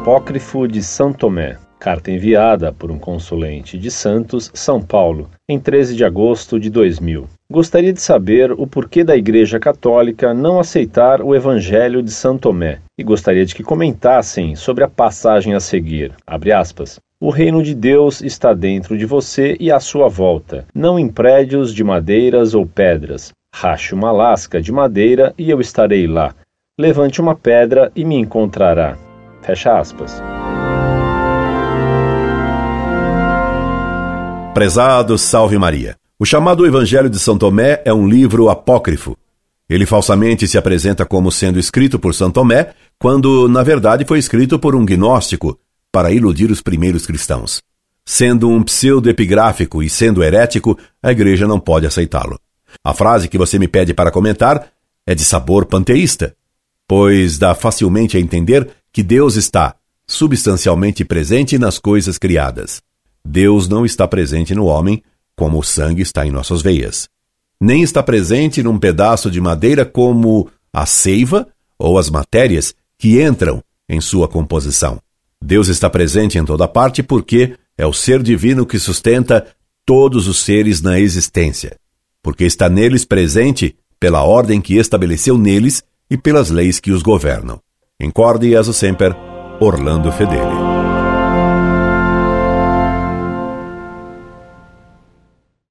Apócrifo de São Tomé. Carta enviada por um consulente de Santos, São Paulo, em 13 de agosto de 2000. Gostaria de saber o porquê da Igreja Católica não aceitar o Evangelho de São Tomé e gostaria de que comentassem sobre a passagem a seguir. O reino de Deus está dentro de você e à sua volta, não em prédios de madeiras ou pedras. Rache uma lasca de madeira e eu estarei lá. Levante uma pedra e me encontrará. Fecha aspas. Prezado Salve Maria. O chamado Evangelho de São Tomé é um livro apócrifo. Ele falsamente se apresenta como sendo escrito por São Tomé, quando, na verdade, foi escrito por um gnóstico para iludir os primeiros cristãos. Sendo um pseudo-epigráfico e sendo herético, a igreja não pode aceitá-lo. A frase que você me pede para comentar é de sabor panteísta, pois dá facilmente a entender que Deus está substancialmente presente nas coisas criadas. Deus não está presente no homem como o sangue está em nossas veias. Nem está presente num pedaço de madeira como a seiva ou as matérias que entram em sua composição. Deus está presente em toda parte porque é o ser divino que sustenta todos os seres na existência, porque está neles presente pela ordem que estabeleceu neles e pelas leis que os governam. Incorde e sempre, Orlando Fedeli.